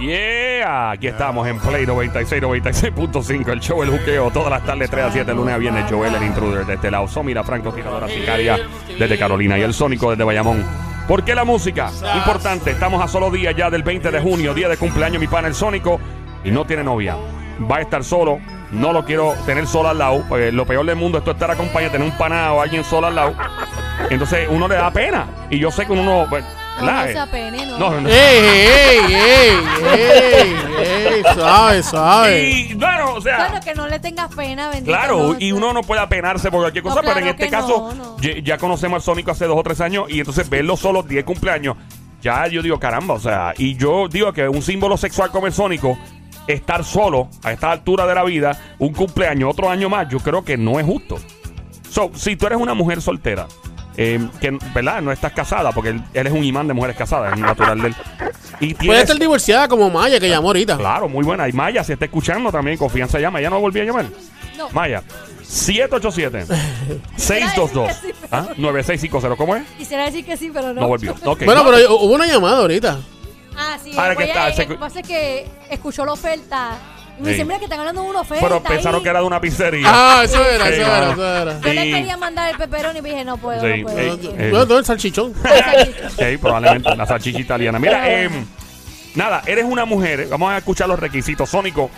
Yeah, aquí estamos en Play 96, 96.5, el show El Juqueo, todas las tardes 3 a 7, lunes a viernes, Joel, el intruder, de este lado, Somira Franco, tiradora sicaria, desde Carolina, y el Sónico desde Bayamón. ¿Por qué la música? Importante, estamos a solo días ya del 20 de junio, día de cumpleaños mi pana el Sónico, y no tiene novia. Va a estar solo, no lo quiero tener solo al lado, lo peor del mundo es estar acompañado, tener un pana o alguien solo al lado. Entonces uno le da pena, y yo sé que uno... pues, No, ¿verdad? no no. No, no. ¡Ey, ey, ey, ey, ey! Suave, suave. Y bueno, o sea... Claro, que no le tengas pena, bendito. Claro, no, y uno no puede apenarse por cualquier No, cosa, pero en este caso no, no. Ya, ya conocemos al Sónico hace dos o tres años y entonces verlo solo 10 cumpleaños, ya yo digo, caramba, o sea, y yo digo que un símbolo sexual como el Sónico, estar solo a esta altura de la vida, un cumpleaños, otro año más, yo creo que no es justo. So, si tú eres una mujer soltera, eh, que, ¿verdad? No estás casada, porque él, él es un imán de mujeres casadas, es natural de él. Y Puede estar divorciada como Maya, que llamó ahorita. Claro, muy buena. Y Maya, si está escuchando también, confianza llama. Ya no volví a llamar. No. Maya, 787-622. ¿Ah? 9650. ¿Cómo es? Quisiera decir que sí, pero no. No volvió. Bueno, no. pero hubo una llamada ahorita. Ah, sí. Ahora que está, eh, Lo que pasa es que escuchó la oferta. Me Sí. dice, mira que están hablando de una oferta. Pero pensaron ahí. que era de una pizzería. Ah, eso era, Sí, eso era, eso era. Yo le quería mandar el peperón y me dije, no puedo, Sí, no puedo. eh, no puedo. eh. Bueno, todo el salchichón. Sí, probablemente la salchicha italiana. Mira, eh, nada, eres una mujer. Vamos a escuchar los requisitos. Sónico,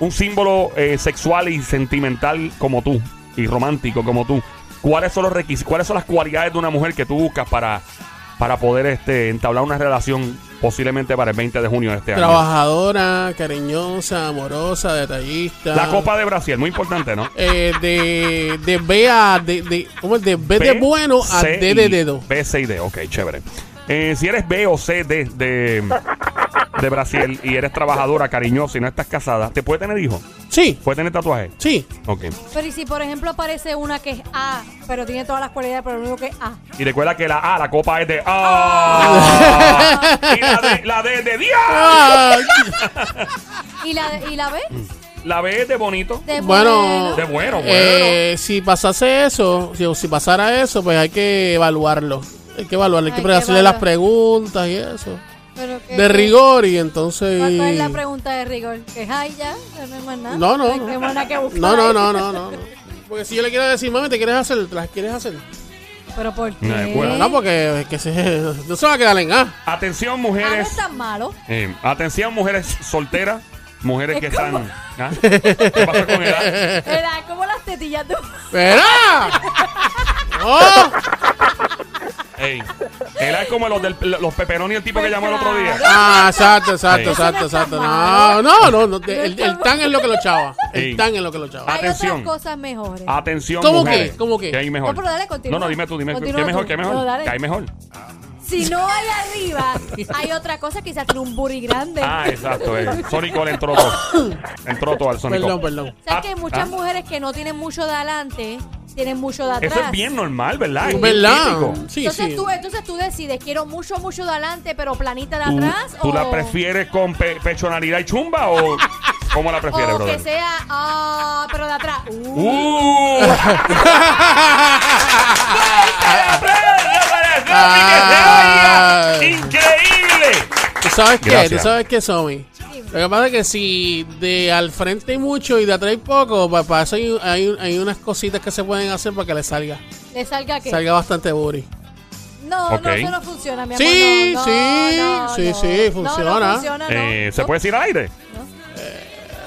un símbolo eh, sexual y sentimental como tú y romántico como tú. ¿Cuáles son los requisitos? ¿Cuáles son las cualidades de una mujer que tú buscas para, para poder este, entablar una relación posiblemente para el 20 de junio de este año? Trabajadora, cariñosa, amorosa, detallista. La copa de Brasil, muy importante, ¿no? Eh, de, de B a. De, de, ¿Cómo es? De B de bueno a C D de dedo. B, C y D, ok, chévere. Eh, si eres B o C de, de, de Brasil y eres trabajadora, cariñosa y no estás casada, ¿te puede tener hijos? Sí, ¿Puede tener tatuajes? sí. Ok. Pero y si, por ejemplo, aparece una que es A, pero tiene todas las cualidades, pero lo único que es A. Y recuerda que la A, la copa es de A. y la D, la D es de Dios. Ah, ¿Y la, y la B? La B es de bonito. De Bueno, De bueno, bueno. eh, si pasase eso, si, si pasara eso, pues hay que evaluarlo. Hay que evaluarlo, hay que Hay que hacerle las preguntas y eso. De rigor y entonces... ¿Cuál es la pregunta de rigor? ¿Que es ay ya? No hay más nada. No, no, no. No, no, ahí. no, no, no, no. Porque si yo le quiero decir, mami, ¿te quieres hacer? ¿Te las quieres hacer? ¿Pero por qué? No, es bueno. No, porque es que se, no se va a quedar en A. Atención, Ah, no mujeres. es tan malo. eh, atención, mujeres solteras. Mujeres que como- están. ¿Ah? ¿Qué pasa con edad? Como las tetillas de... ¡Espera! ¡Oh! Ey, era como los, del, los peperoni, el tipo que llamó el otro día. Ah, exacto, exacto, Sí. exacto, exacto. No, no, no, no, El, el tan es lo que lo chava. El tan es lo que lo chava. Hay Atención. otras cosas mejores. Atención, ¿Cómo mujeres. qué? ¿Cómo qué? ¿Qué hay mejor? No, pero dale, continúa. No, no, dime tú, dime. Continúa ¿Qué mejor? tú. ¿Qué mejor? No, dale. ¿Qué hay mejor? Si no hay arriba, hay otra cosa, quizás tiene un booty grande. Ah, exacto. Eh. Sónico le entró todo. Entró todo al Sónico. Perdón, perdón. ¿Sabes Ah, que hay muchas ah. mujeres que no tienen mucho de adelante, tienen mucho de atrás? Eso es bien normal, ¿verdad? Es ¿Verdad? típico. Sí, entonces, sí. Tú, entonces tú decides, quiero mucho, mucho de adelante, pero planita de ¿Tú, atrás. tú o, la prefieres con pe- pechonalidad y chumba o cómo la prefieres, o brother? que sea, ah, pero de atrás. Uh, ¡Uh! Ah. ¡Increíble! ¿Tú sabes qué? Gracias. ¿Tú sabes qué, Somi? Lo que pasa es que si de al frente hay mucho y de atrás hay poco, pues para eso hay, hay, hay unas cositas que se pueden hacer para que le salga. ¿Le salga qué? Salga bastante booty. No, no, eso no funciona, mi amor. Sí, no, no, sí, no, sí, no. sí, No, no funciona. Eh, ¿Se puede decir al aire? No.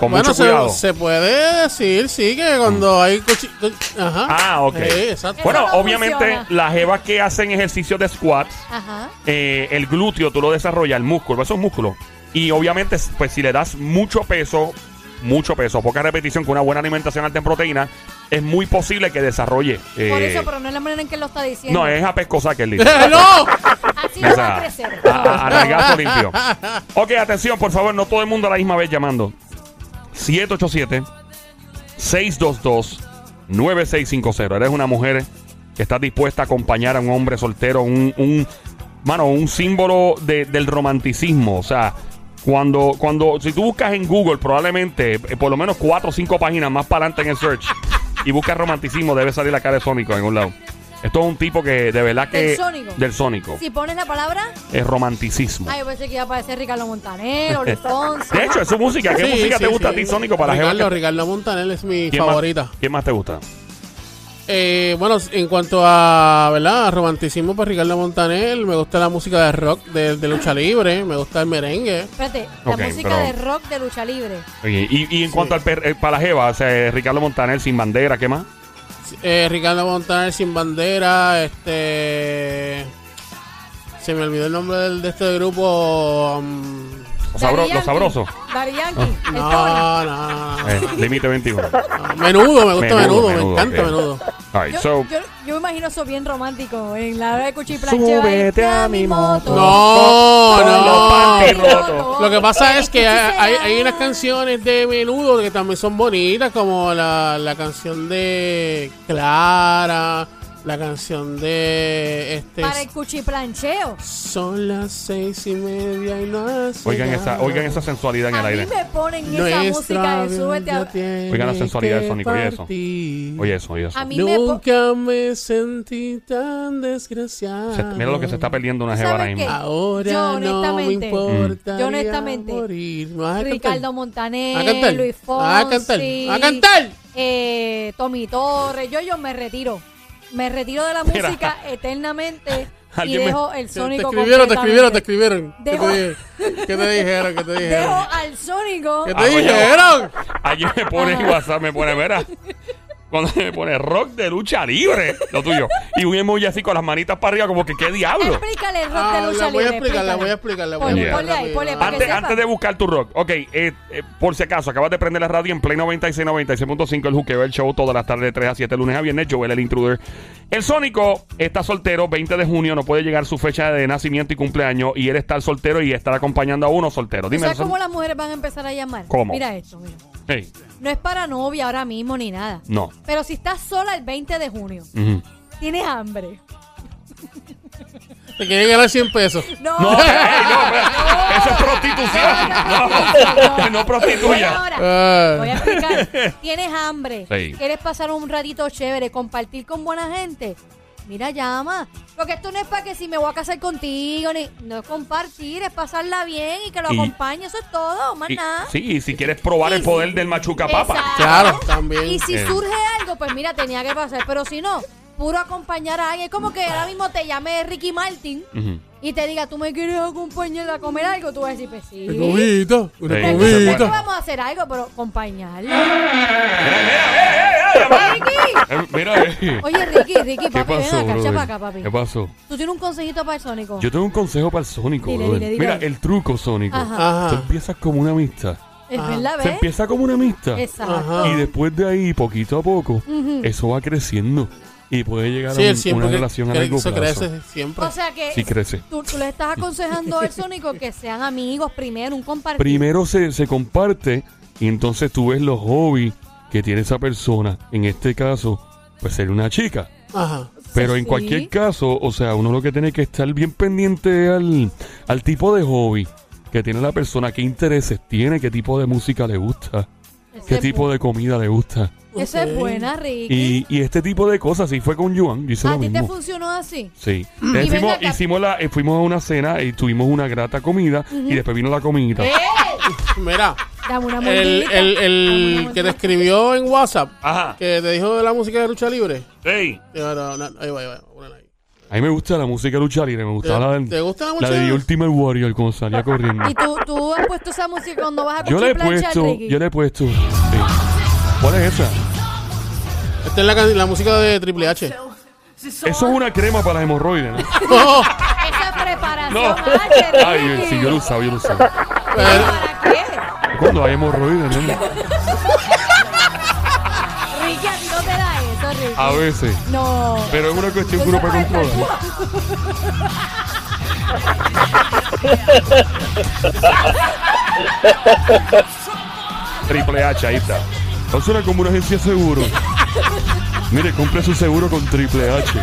Con bueno, mucho se, cuidado. se puede decir, sí, que cuando hay cochi- co- Ajá. Ah, ok. Sí, exacto. Bueno, no obviamente funciona. las jevas que hacen ejercicio de squats, Ajá. eh, el glúteo tú lo desarrollas, el músculo, eso es músculo. Y obviamente, pues si le das mucho peso, mucho peso, poca repetición con una buena alimentación alta en proteína, es muy posible que desarrolle. eh, Por eso, pero no es la manera en que lo está diciendo. no, es a pescosa que él dice. ¡No! Así no va a crecer. a, a- a limpio. Ok, atención, por favor, no todo el mundo a la misma vez llamando. 787-622-9650. Eres una mujer que está dispuesta a acompañar a un hombre soltero, un, un mano, un símbolo de- del romanticismo. O sea, cuando, cuando, si tú buscas en Google, probablemente eh, por lo menos cuatro o cinco páginas más para adelante en el search y buscas romanticismo, debe salir la cara de Sónico en un lado. Esto es un tipo que de verdad que. Del Sónico. Del Sónico. Si pones la palabra, Es romanticismo. ay, yo pensé que iba a aparecer Ricardo Montaner o Luis Fonsi. De hecho, es su música. ¿Qué Sí, música sí, te gusta sí. a ti, Sónico, para Ricardo, Ricardo Montaner es mi ¿Quién más- favorita. ¿Quién más te gusta? Eh, bueno, en cuanto a, ¿verdad? a romanticismo, pues Ricardo Montaner, me gusta la música de rock, de, de lucha libre, me gusta el merengue. Espérate, la Ok, música pero- de rock de lucha libre. Oye, y, y en cuanto al per- eh, para la jeva, o sea, Ricardo Montaner sin bandera, ¿qué más? Eh, Ricardo Montaner sin bandera, este... Se me olvidó el nombre del- de este grupo. um, Los, sabro- los sabrosos. No, no. Eh, Límite 21. No, Menudo, me gusta Menudo, menudo, menudo, me encanta ok. menudo. All right, Yo, so, yo, yo me imagino eso bien romántico en la hora de cuchiplancheo. Súbete a mi moto. No, no. Lo que pasa es que hay, hay unas canciones de menudo que también son bonitas, como la, la canción de Clara, la canción de este Para el cuchiplancheo. Son las seis y media y no hace oigan esa, oigan esa sensualidad en A el mí aire. me ponen esa Nuestra música de súbete a... Oigan la sensualidad que Sónico, oye eso. Oye eso, oye eso. A mí me... po- Nunca me sentí tan desgraciado. Se- mira lo que se está perdiendo una ¿Tú jeva ahora sabes mismo. qué? Ahora Yo, no me honestamente, importa. yo honestamente, morir. ¿Me vas a cantar? Ricardo Montaner, ¿A cantar? Luis Fonsi, ¿A cantar? ¿A cantar? eh, Tommy Torres, yo, yo me retiro. Me retiro de la Mira. música eternamente y Alguien me- dejo el sónico te escribieron, te escribieron, te escribieron. ¿Qué Dejo- te, qué te dijeron? ¿Qué te Dejo dijeron? al sónico. ¿Qué te Ah, dijeron? Ayer me pone en. WhatsApp, me pone, mira. Cuando me pone rock de lucha libre, lo tuyo. Y un emoji así con las manitas para arriba, como que qué diablo. Explícale el rock Ah, de lucha la voy a libre. explicar, la explícale. voy a explicar, la voy a explicar. ponle ahí, rápido. ponle para que Antes, sepa. antes de buscar tu rock, ok, eh, eh, por si acaso, acabas de prender la radio en Play 96, 96.5, el juqueo, el show, todas las tardes de 3 a 7, lunes a viernes, Joel, el intruder. El Sónico está soltero, 20 de junio, no puede llegar su fecha de nacimiento y cumpleaños, y él está soltero y estará acompañando a uno soltero. ¿Tú Dime, ¿Sabes cómo las mujeres van a empezar a llamar? ¿Cómo? Mira esto, mira. Hey, No es para novia ahora mismo ni nada. no. Pero si estás sola el 20 de junio, Ujú. tienes hambre. Te quieren ganar 100 pesos. No, No, hey, no, eso es prostitución. No, no prostituya. Ahora, Ah. voy a explicar. Tienes hambre. Sí. ¿Quieres pasar un ratito chévere, compartir con buena gente? Mira, llama. Porque esto no es para que si me voy a casar contigo, ni, no es compartir, es pasarla bien y que lo Y- acompañe. Eso es todo, más Y- nada. sí, y si quieres probar Y el poder del machuca papa. Exacto. Claro, también. Y si Eh. surge algo, pues mira, tenía que pasar. Pero si no, puro acompañar a alguien. Es como que ahora mismo te llame Ricky Martin Ujú. y te diga, ¿tú me quieres acompañar a comer algo? Tú vas a decir, pues sí. Una comidita, una Sí, Pues, eso es nosotros comidita. vamos a hacer algo, pero acompañarlo. Mira, Ricky. Eh, mira, eh. Oye, Ricky, Ricky, ¿Qué papi, ven acá, brother? chapa acá, papi. ¿Qué pasó? Tú tienes un consejito para el Sónico. Yo tengo un consejo para el Sónico, Dile, brother. dile, dile. Mira, el truco Sónico. Ajá. Ajá. Tú empiezas como una amistad. Es Ajá. verdad, Se ¿ves? empieza como una amistad. Exacto. Ajá. Y después de ahí, poquito a poco, Ujú. eso va creciendo. Y puede llegar Sí, a el un- siempre una relación a que largo eso plazo. crece siempre. O sea que Sí crece. tú, tú le estás aconsejando al Sónico que sean amigos primero, un compartir. Primero se, se comparte y entonces tú ves los hobbies que tiene esa persona. En este caso, pues ser una chica. Ajá. Pero en Sí. cualquier caso, o sea, uno lo que tiene que estar bien pendiente al, al tipo de hobby que tiene la persona, qué intereses tiene, qué tipo de música le gusta, Ese qué tipo de comida le gusta. Esa es buena, Ricky. Y, y este tipo de cosas, sí fue con Joan, yo hice ¿A lo ti te funcionó así? Sí. Acá. hicimos la, eh, fuimos a una cena y tuvimos una grata comida y después vino la comida. ¡Eh! Mira, Dame una el, el, Dame el una que te escribió en WhatsApp, Ajá. que te dijo de la música de lucha libre. Va, no, no, ahí va, ahí va, ahí. A mí me gusta la música luchar y me gusta la, ¿Te, te gusta la la música? de The Ultimate Warrior cuando salía corriendo. ¿Y tú, tú has puesto esa música cuando vas a Yo le he puesto, Ricky? yo le he puesto. sí. ¿Cuál es esa? Esta es la, música de Triple H. Eso es una crema para las hemorroides, ¿no? No, Esa preparación No. Ricky. Ay, sí, yo lo usaba, yo lo usaba. pero- ¿Para qué? Cuando hay hemorroides, ¿no? Ricky, a ti no te da eso, Ricky. A veces. No. Pero es una cuestión que uno puede controlar. Triple H, ahí está. No suena como una agencia de seguro. Mire, compre su seguro con Triple H.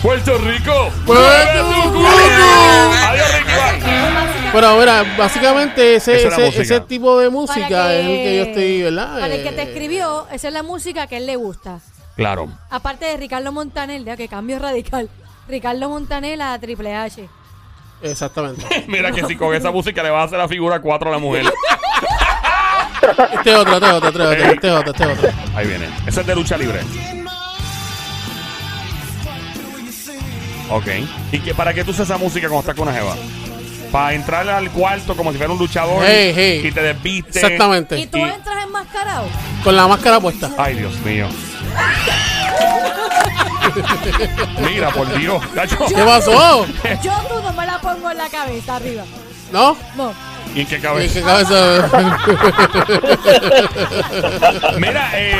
¡Puerto Rico! ¡Puerto Rico! ¡Adiós, Ricky! Bye. Pero mira, básicamente ese, tipo de música es el que yo estoy, ¿verdad? Para el que te Eh, escribió, esa es la música que a él le gusta. Claro. Aparte de Ricardo Montaner, ya que cambio radical. Ricardo Montaner a Triple H. Exactamente. Mira que si con esa música le vas a hacer la figura 4 a la mujer. Este otro, este otro, este otro, este otro, este otro. Ahí viene. Ese es de lucha libre. Ok. ¿Y que, para qué tú usas esa música cuando estás con una jeva? Para entrar al cuarto como si fuera un luchador Hey, hey. y te desviste. ¿Y Exactamente. tú Y- entras enmascarado? Con la máscara puesta. Ay, Dios mío. Mira, por Dios. Cacho. ¿Qué pasó? Yo tú no me la pongo en la cabeza arriba. ¿No? No. ¿Y en qué ¿Y cabeza? qué cabeza? Mira, eh.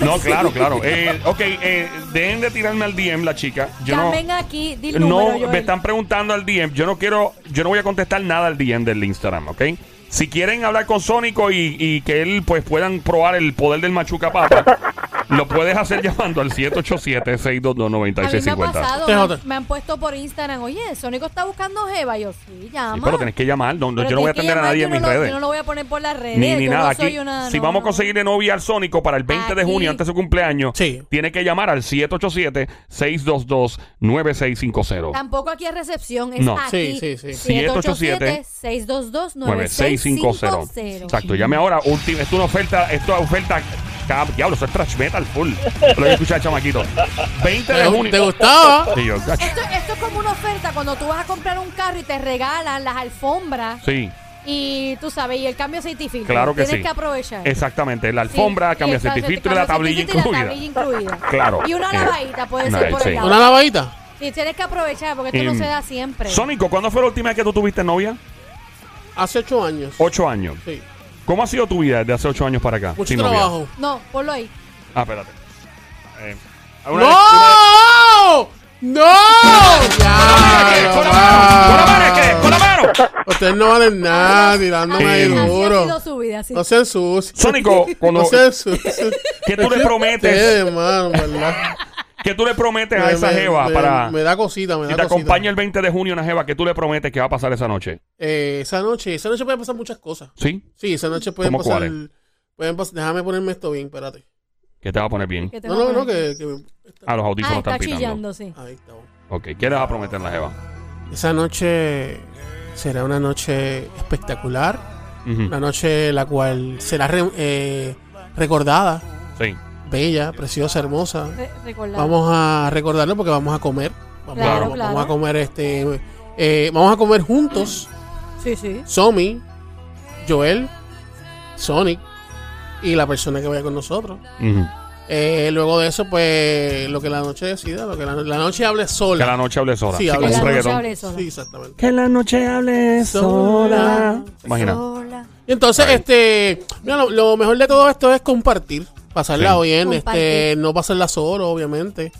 No, claro, claro. Eh, ok, eh, dejen de tirarme al DM, la chica. Yo no. Aquí, di el número, No, Joel. me están preguntando al DM. Yo no quiero, yo no voy a contestar nada al DM del Instagram, ¿ok? Si quieren hablar con Sónico y, y que él pues puedan probar el poder del machuca papa, lo puedes hacer llamando al A mí me ha 787-622-9650. pasado, Este es me, otro. me han puesto por Instagram, oye, Sónico está buscando Jeva. Yo, sí, llama. Sí, pero tenés que llamar. No, no, Pero yo no voy a tienes que atender a llamar, nadie yo en no mis lo- redes. Yo no lo voy a poner por las redes. Ni, ni yo nada. no Aquí, soy una, si no, vamos a no. conseguirle novia al Sónico para el 20 de Aquí. junio, antes de su cumpleaños, Sí. tiene que llamar al 787-622-9650. Tampoco aquí es recepción, es No. aquí. Sí, sí, sí. 787-622-9650. Exacto, llame ahora. Última, esto es una oferta, esto es oferta. Diablo, eso es trash metal full. Lo que escuchar, chamaquito. 20 de ¿Te, junio. te gustaba? Sí, yo. Esto, esto es como una oferta cuando tú vas a comprar un carro y te regalan las alfombras Sí, y tú sabes, y el cambio certificado. claro que Tienes sí. que aprovechar. Exactamente. La Sí, alfombra, y cambia el certificado y la cambio tablilla y la incluida. tablilla incluida. Claro. Y una Eh, lavadita puede no, ser por sí. el lado. ¿Una lavadita? Sí, tienes que aprovechar porque esto Y- no se da siempre. Sónico, ¿cuándo fue la última vez que tú tuviste novia? Hace ocho años. Ocho años. Sí. ¿Cómo ha sido tu vida desde hace ocho años para acá? Mucho sin novia? trabajo. No, ponlo ahí. Ah, espérate. Eh, una- ¡No! ¡No! ¡Ya! ¿Qué? ¿Con la no, mano? ¿Con la mano? ¿Qué? ¿Con la mano? Ustedes no valen nada tirándome ahí Sí. Así ha sido duro. su vida, sí. No sean sucios. Sónico, cuando- No sean sucios. ¿Qué tú le prometes? Ustedes, mano, ¿verdad? ¿Qué tú le prometes a esa me- jeva me- para... Me da cosita, me Si da te cosita. acompaña el 20 de junio una jeva, ¿qué tú le prometes que va a pasar esa noche? Eh, esa noche, esa noche pueden pasar muchas cosas. ¿Sí? Sí, esa noche pueden ¿Cómo pasar. cuáles? Pueden pas- déjame ponerme esto bien, espérate. Que te va a poner bien. No, a no, no, que, que- Ah, los audífonos Ah, están está pitando. chillando, sí. Ahí está. Ok, ¿qué le vas a prometer a la jeva? Esa noche será una noche espectacular. Una noche la cual será re- eh, recordada, Sí. Bella, preciosa, hermosa. Re-. Vamos a recordarlo porque vamos a comer. Vamos, Claro, a, claro. vamos a comer este. eh, vamos a comer juntos. Sí, sí. Somi, Joel, Sonic y la persona que vaya con nosotros. Eh, luego de eso, pues lo que la noche decida, lo que la, la noche hable Que sola. la noche hable sola. Sí, Sí, hable sola. La noche hable sola. Sí, exactamente. Que la noche hable sola. Imagina. Sola. Y entonces, este, mira, lo, lo mejor de todo esto es compartir, pasarla Sí. bien, Compartir. este, no pasarla solo, obviamente,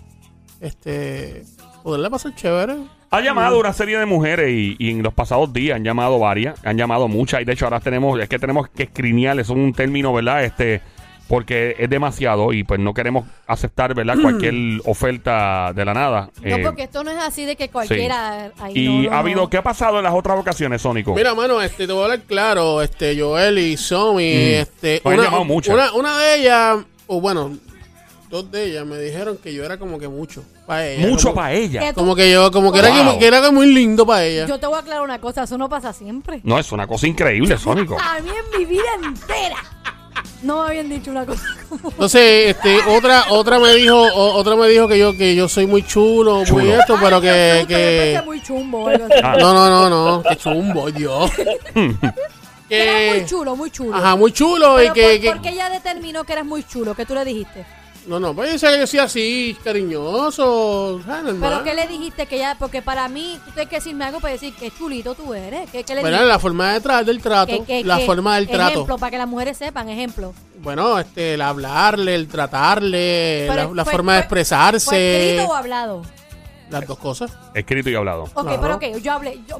este, poderla pasar chévere. Ha llamado una serie de mujeres y, y en los pasados días han llamado varias, han llamado muchas y de hecho ahora tenemos, es que tenemos que escrinear, es un término, ¿verdad? Este, porque es demasiado y pues no queremos aceptar, ¿verdad? Cualquier oferta de la nada. No, Eh, porque esto no es así de que cualquiera. ahí y no, no, ha no. habido, ¿qué ha pasado en las otras ocasiones, Sónico? Mira, mano, este, te voy a hablar claro, este, Joel y Somi, Mm. este, han una, llamado muchas. una, una de ellas, o bueno, dos de ellas me dijeron que yo era como que mucho para ella. Mucho como, para ella. Como que yo, como que era, que, que era muy lindo para ella. Yo te voy a aclarar una cosa, eso no pasa siempre. No, es una cosa increíble, Sónico. A mí en mi vida entera no me habían dicho una cosa como Entonces, este, otra, otra me dijo, o- otra me dijo que yo, que yo soy muy chulo, muy esto, pero que, que, muy chumbo. Ah. no, no, no, no, que chumbo, Dios. Que Eras muy chulo, muy chulo. ajá, muy chulo Pero y que, por, que- ¿por qué ella determinó que eras muy chulo? ¿Qué tú le dijiste? No, no, pues yo sé que yo soy así, cariñoso. ¿Pero qué le dijiste? que ya Porque para mí, tú tienes que decirme algo para decir que chulito tú eres. ¿Qué, qué le Bueno, dijiste? la forma de tra- del trato, Que- que- la forma del trato. Ejemplo, para que las mujeres sepan, ejemplo. Bueno, este, el hablarle, el tratarle, Pero la, la fue- forma de fue- ¿Fue expresarse, escrito o hablado? las dos cosas. Escrito y hablado. Ok, Claro. pero ok, yo hablé. Yo,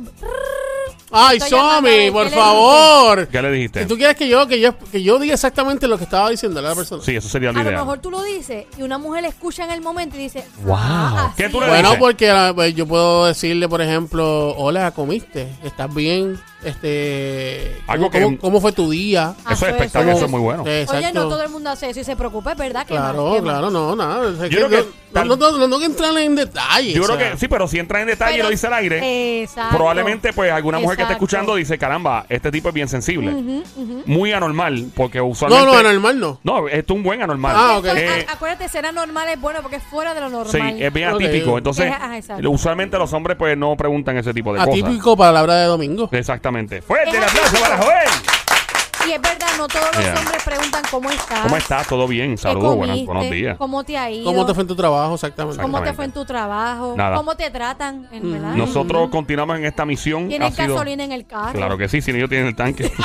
Ay, a Somi, por ¿qué le favor. ¿Qué le dijiste? Si tú quieres que yo, que yo, que yo diga exactamente lo que estaba diciendo a la persona. Sí, eso sería a la lo mejor tú lo dices y una mujer escucha en el momento y dice, Wow. ah, ¿Qué tú le. Bueno, dices? porque ah, pues, yo puedo decirle, por ejemplo, hola, comiste, estás bien. Este, Algo cómo, que- cómo- cómo fue tu día. Ah, Eso es espectacular, eso- es muy bueno. Eh, Oye, no todo el mundo hace eso y se preocupa, es verdad que Claro, más, que más. claro, no, nada. Es Yo creo que no, no, no, no tengo que entrar en detalles. Yo creo o sea, que sí, pero si entra en detalle y Pero- lo dice al aire, Exacto. probablemente pues alguna mujer que esté escuchando dice, caramba, este tipo es bien sensible. Muy anormal, porque usualmente... No, no, anormal no. No, esto es un buen anormal. Ah, ok. Eh, A- Acuérdate, ser anormal es bueno porque es fuera de lo sí, normal. es bien atípico. Entonces, Es- usualmente los hombres pues no preguntan ese tipo de cosas. Atípico palabra de domingo. Exactamente. Fuerte el aplauso para Joel. Y es verdad, no todos los Yeah. hombres preguntan cómo estás. ¿Cómo estás? ¿Todo bien? ¿Qué Saludos, buenas, comiste? buenos días. ¿Cómo te ha ido? ¿Cómo te fue en tu trabajo exactamente? ¿Cómo te Exactamente. fue en tu trabajo? Nada. ¿Cómo te tratan? En verdad. Nosotros continuamos en esta misión. ¿Tienes Ha sido- gasolina en el carro? Claro que sí, si no ellos tienen el tanque.